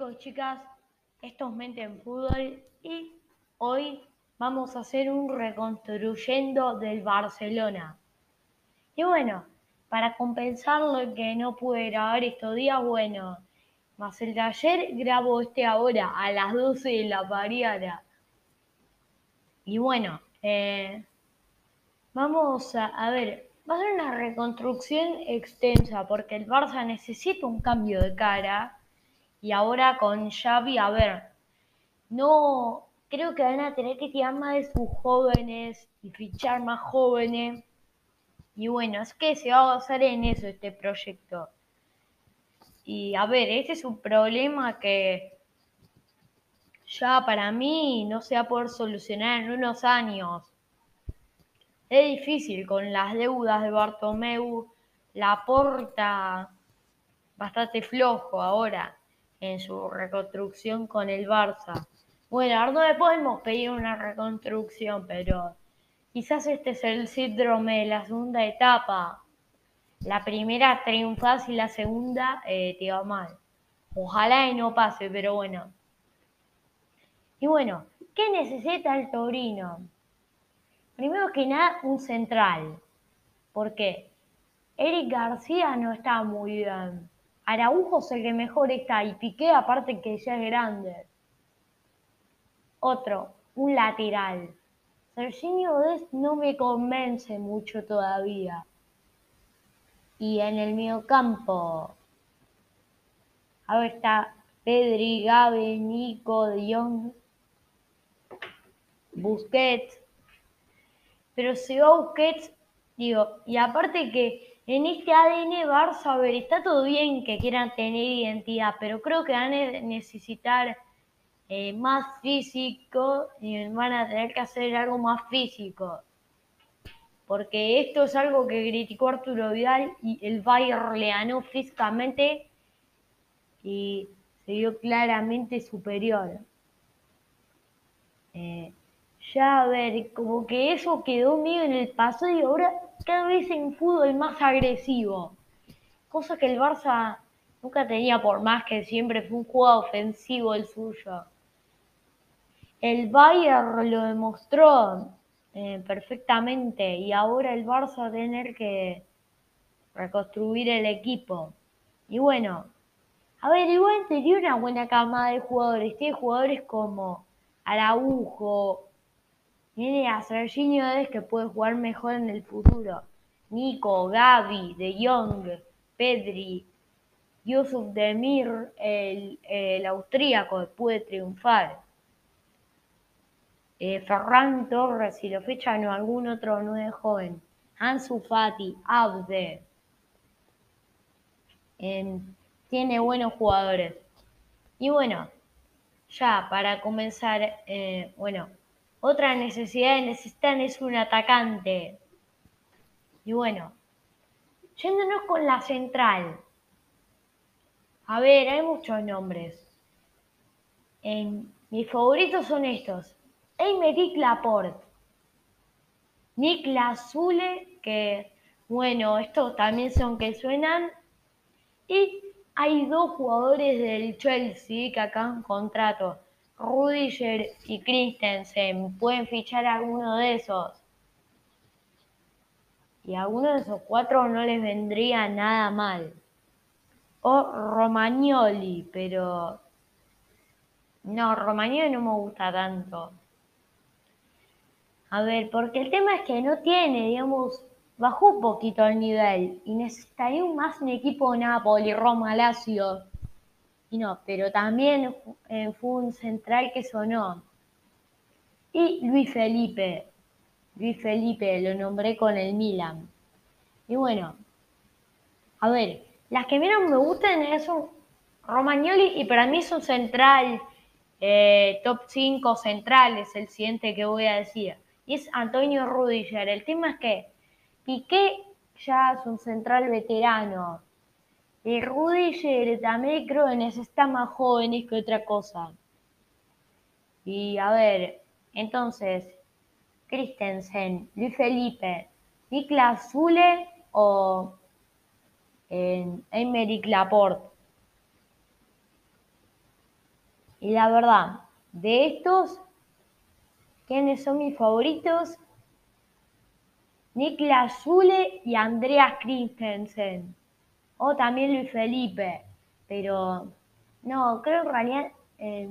chicos, chicas, esto es Mente en Fútbol y hoy vamos a hacer un reconstruyendo del Barcelona. Y bueno, para compensar lo que no pude grabar estos días, bueno, más el ayer grabo este ahora a las 12 de la pariada. Y bueno, eh, vamos a, a ver, va a ser una reconstrucción extensa porque el Barça necesita un cambio de cara y ahora con Xavi, a ver, no creo que van a tener que tirar más de sus jóvenes y fichar más jóvenes. Y bueno, es que se va a basar en eso este proyecto. Y a ver, ese es un problema que ya para mí no se va a poder solucionar en unos años. Es difícil con las deudas de Bartomeu, la porta bastante flojo ahora en su reconstrucción con el Barça. Bueno, ahora no le podemos pedir una reconstrucción, pero quizás este es el síndrome de la segunda etapa. La primera triunfas y la segunda eh, te va mal. Ojalá y no pase, pero bueno. Y bueno, ¿qué necesita el Torino? Primero que nada, un central. ¿Por qué? Eric García no está muy bien. Araujo es el que mejor está y Piqué aparte que ya es grande. Otro, un lateral. Serginho Dest no me convence mucho todavía. Y en el medio campo, a ver, está Pedri, Gabe, Nico, De Jong, Busquets. Pero si va Busquets, digo, y aparte que en este ADN Barça, ver, está todo bien que quieran tener identidad, pero creo que van a necesitar eh, más físico y van a tener que hacer algo más físico. Porque esto es algo que criticó Arturo Vidal y el Bayern le ganó físicamente y se vio claramente superior. Eh, ya a ver, como que eso quedó mío en el pasado y ahora cada vez en fútbol más agresivo. Cosa que el Barça nunca tenía por más que siempre fue un juego ofensivo el suyo. El Bayern lo demostró eh, perfectamente y ahora el Barça va a tener que reconstruir el equipo. Y bueno, a ver, igual tenía una buena camada de jugadores. Tiene jugadores como Araujo, tiene a Serginho que puede jugar mejor en el futuro. Nico, Gaby, De Jong, Pedri, Yusuf Demir, el, el austríaco, puede triunfar. Eh, Ferran Torres, si lo fichan o algún otro nueve joven. Ansu Fati, Abde. tiene buenos jugadores. Y bueno, ya para comenzar, eh, bueno, otra necesidad que necesitan es un atacante. Y bueno, yéndonos con la central. A ver, hay muchos nombres. En, mis favoritos son estos. Eymeric Laporte. Niklas Zule, que bueno, estos también son que suenan. Y hay dos jugadores del Chelsea que acaban contrato. Rudiger y Christensen. Pueden fichar a alguno de esos. Y a alguno de esos cuatro no les vendría nada mal. O Romagnoli, pero... No, Romagnoli no me gusta tanto. A ver, porque el tema es que no tiene, digamos, bajó un poquito el nivel y necesitaría más un equipo Napoli, Roma, Lazio y no, pero también eh, fue un central que sonó. Y Luis Felipe, Luis Felipe lo nombré con el Milan. Y bueno, a ver, las que menos me gustan son Romagnoli y para mí es un central, eh, top 5 centrales, el siguiente que voy a decir. Y es Antonio Rudiger. El tema es que Piqué ya es un central veterano y Rudiger también creo que necesita más jóvenes que otra cosa. Y a ver, entonces, Christensen, Luis Felipe, Niklas Zule o eh, Laporte. Y la verdad, de estos, ¿quiénes son mis favoritos? Niklas Zule y Andreas Christensen. O también Luis Felipe. Pero no, creo en realidad eh,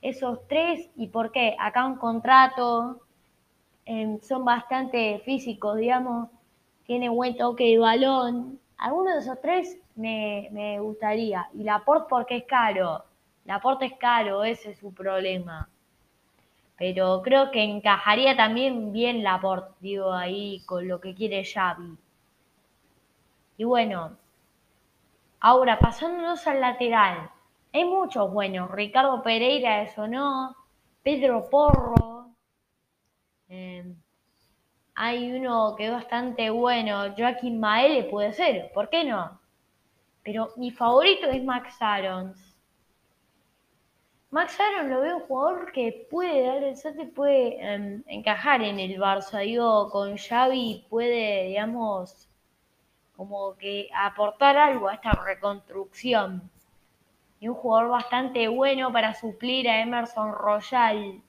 esos tres. ¿Y por qué? Acá un contrato. eh, son bastante físicos, digamos. Tiene buen toque de balón. Alguno de esos tres me, me gustaría. Y Laporte porque es caro. Laporte es caro, ese es su problema. Pero creo que encajaría también bien Laporte, digo, ahí con lo que quiere Xavi. Y bueno, ahora pasándonos al lateral. Hay muchos buenos. Ricardo Pereira, eso no. Pedro Porro. Eh, hay uno que es bastante bueno. Joaquín Maele puede ser. ¿Por qué no? Pero mi favorito es Max Arons. Max Aaron lo veo un jugador que puede dar el salto y puede eh, encajar en el Barça. Digo, con Xavi puede, digamos, como que aportar algo a esta reconstrucción. Y un jugador bastante bueno para suplir a Emerson Royal.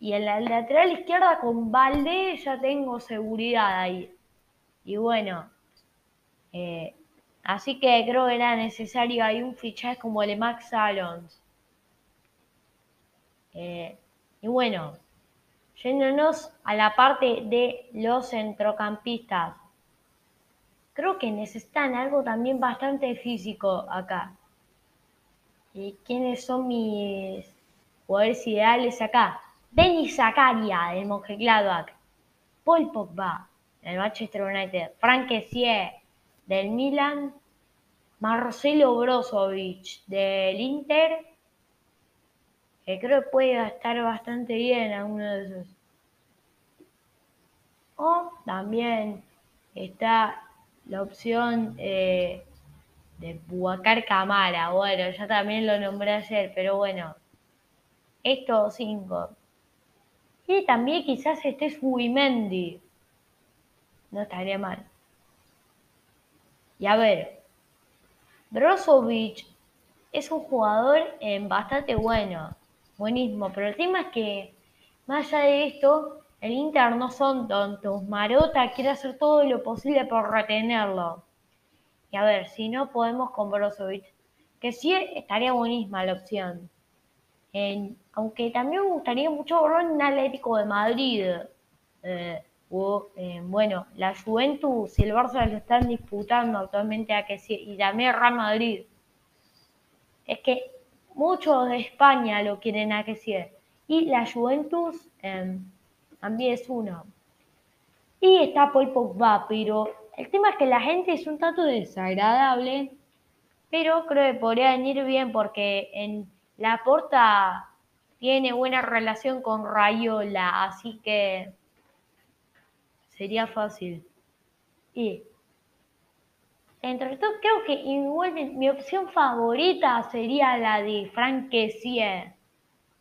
Y en la lateral izquierda con Valde ya tengo seguridad ahí. Y bueno, eh, Así que creo que era necesario ahí un fichaje como el de Max Alons. Eh, y bueno, yéndonos a la parte de los centrocampistas. Creo que necesitan algo también bastante físico acá. ¿Y quiénes son mis jugadores ideales acá? Denis Zakaria del Mönchengladbach, Paul Pogba del Manchester United, Frank Kessie del Milan, Marcelo Brozovic del Inter, que creo que puede estar bastante bien alguno de esos. O también está la opción eh, de Buacar Camara. Bueno, ya también lo nombré ayer, pero bueno, estos cinco. Y también quizás este es Wimendi. No estaría mal. Y a ver, Brozovic es un jugador eh, bastante bueno, buenísimo, pero el tema es que más allá de esto, el Inter no son tontos. Marota quiere hacer todo lo posible por retenerlo. Y a ver, si no podemos con Brozovic, que sí estaría buenísima la opción. Aunque también me gustaría mucho verlo en Atlético de Madrid. Eh, o, eh, bueno, la Juventus y el Barça lo están disputando actualmente a que sí, y también Real Madrid. Es que muchos de España lo quieren a que sí. Y la Juventus eh, también es uno. Y está Paul Pogba, pero el tema es que la gente es un tanto desagradable, pero creo que podría venir bien porque en la porta tiene buena relación con Rayola, así que sería fácil. Y entre todo, creo que igual mi opción favorita sería la de Frank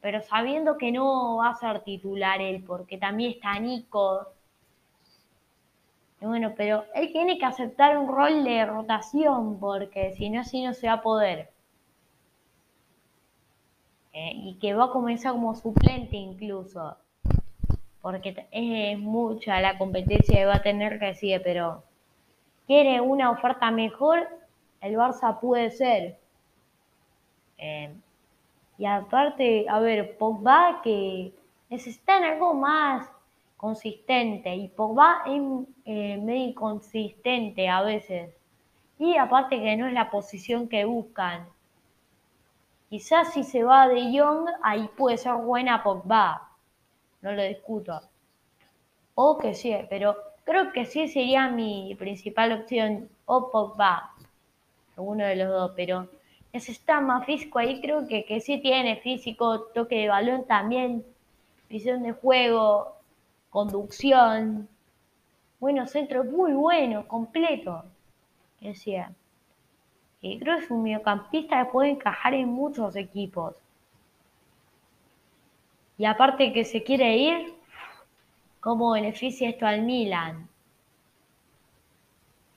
pero sabiendo que no va a ser titular él, porque también está Nico. Bueno, pero él tiene que aceptar un rol de rotación, porque si no, así no se va a poder. Eh, y que va a comenzar como suplente incluso, porque es mucha la competencia que va a tener que sigue, pero quiere una oferta mejor, el Barça puede ser. Eh, y aparte, a ver, Pogba que necesitan algo más consistente y Pogba es eh, medio inconsistente a veces. Y aparte que no es la posición que buscan. Quizás si se va de Jong, ahí puede ser buena Pogba. No lo discuto. O que sí, pero creo que sí sería mi principal opción. O Pogba. Alguno de los dos, pero necesita más físico ahí. Creo que, que sí tiene físico, toque de balón también, visión de juego, conducción. Bueno, centro muy bueno, completo. Decía. Y creo que es un mediocampista que puede encajar en muchos equipos. Y aparte que se quiere ir, ¿cómo beneficia esto al Milan?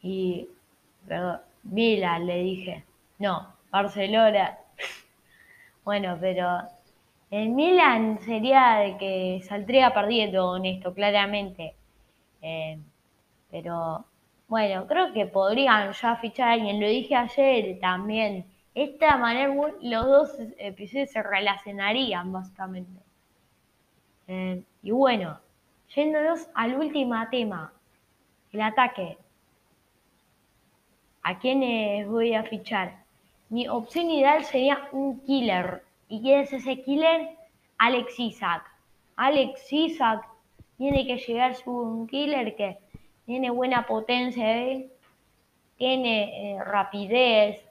Y, perdón, Milan le dije. No, Barcelona. Bueno, pero el Milan sería de que saldría perdiendo con esto, claramente. Eh, pero bueno, creo que podrían ya fichar a alguien. Lo dije ayer también. Esta manera los dos episodios se relacionarían básicamente. Eh, y bueno, yéndonos al último tema, el ataque. ¿A quiénes voy a fichar? Mi opción ideal sería un killer. ¿Y quién es ese killer? Alex Isaac. Alex Isaac tiene que llegar su un killer que tiene buena potencia, ¿eh? tiene eh, rapidez.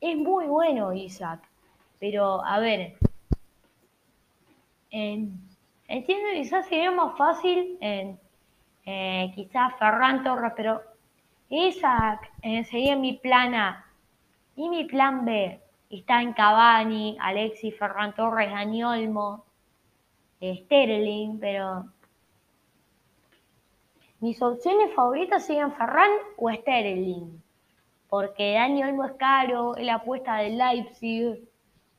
Es muy bueno Isaac. Pero, a ver, entiendo que quizás sería más fácil en eh, quizás Ferran Torres, pero Isaac sería mi plan A. Y mi plan B está en Cavani, Alexis, Ferran Torres, Dani Olmo, Sterling, pero mis opciones favoritas serían Ferran o Sterling, porque Dani Olmo es caro, es la apuesta del Leipzig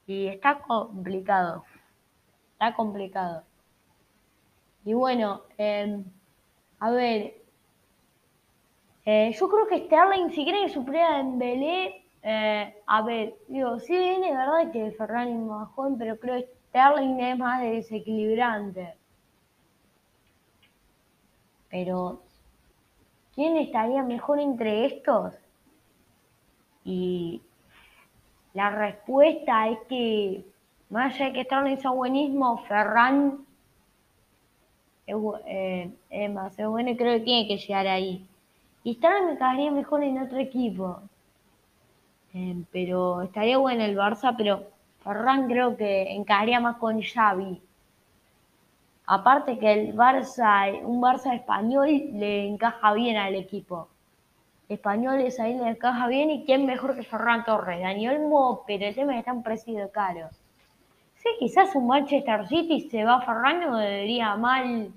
y está complicado, está complicado. Y bueno, em, a ver, eh, yo creo que Sterling, si quiere que supera en Belé, eh, a ver, digo, sí viene, verdad que Ferran es más joven, pero creo que Sterling es más desequilibrante. Pero, ¿quién estaría mejor entre estos? Y la respuesta es que, más allá de que Sterling sea buenísimo, Ferran es, eh, más bueno y creo que tiene que llegar ahí. Y Sterling me quedaría mejor en otro equipo. Eh, pero estaría bueno el Barça, pero Ferran creo que encajaría más con Xavi. Aparte que el Barça, un Barça español le encaja bien al equipo. Españoles ahí le encaja bien y quién mejor que Ferran Torres. Daniel Mo, pero el tema es que está un precio caro. Sí, quizás un Manchester City se va a Ferran o debería mal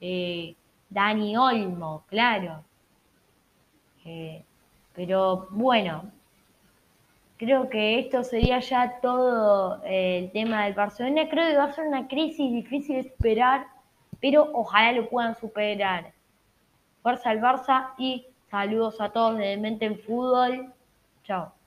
eh, Dani Olmo, claro. Eh, pero bueno, creo que esto sería ya todo eh, el tema del Barcelona. Creo que va a ser una crisis difícil de esperar, pero ojalá lo puedan superar. Fuerza al Barça y saludos a todos de Mente en Fútbol. Chao.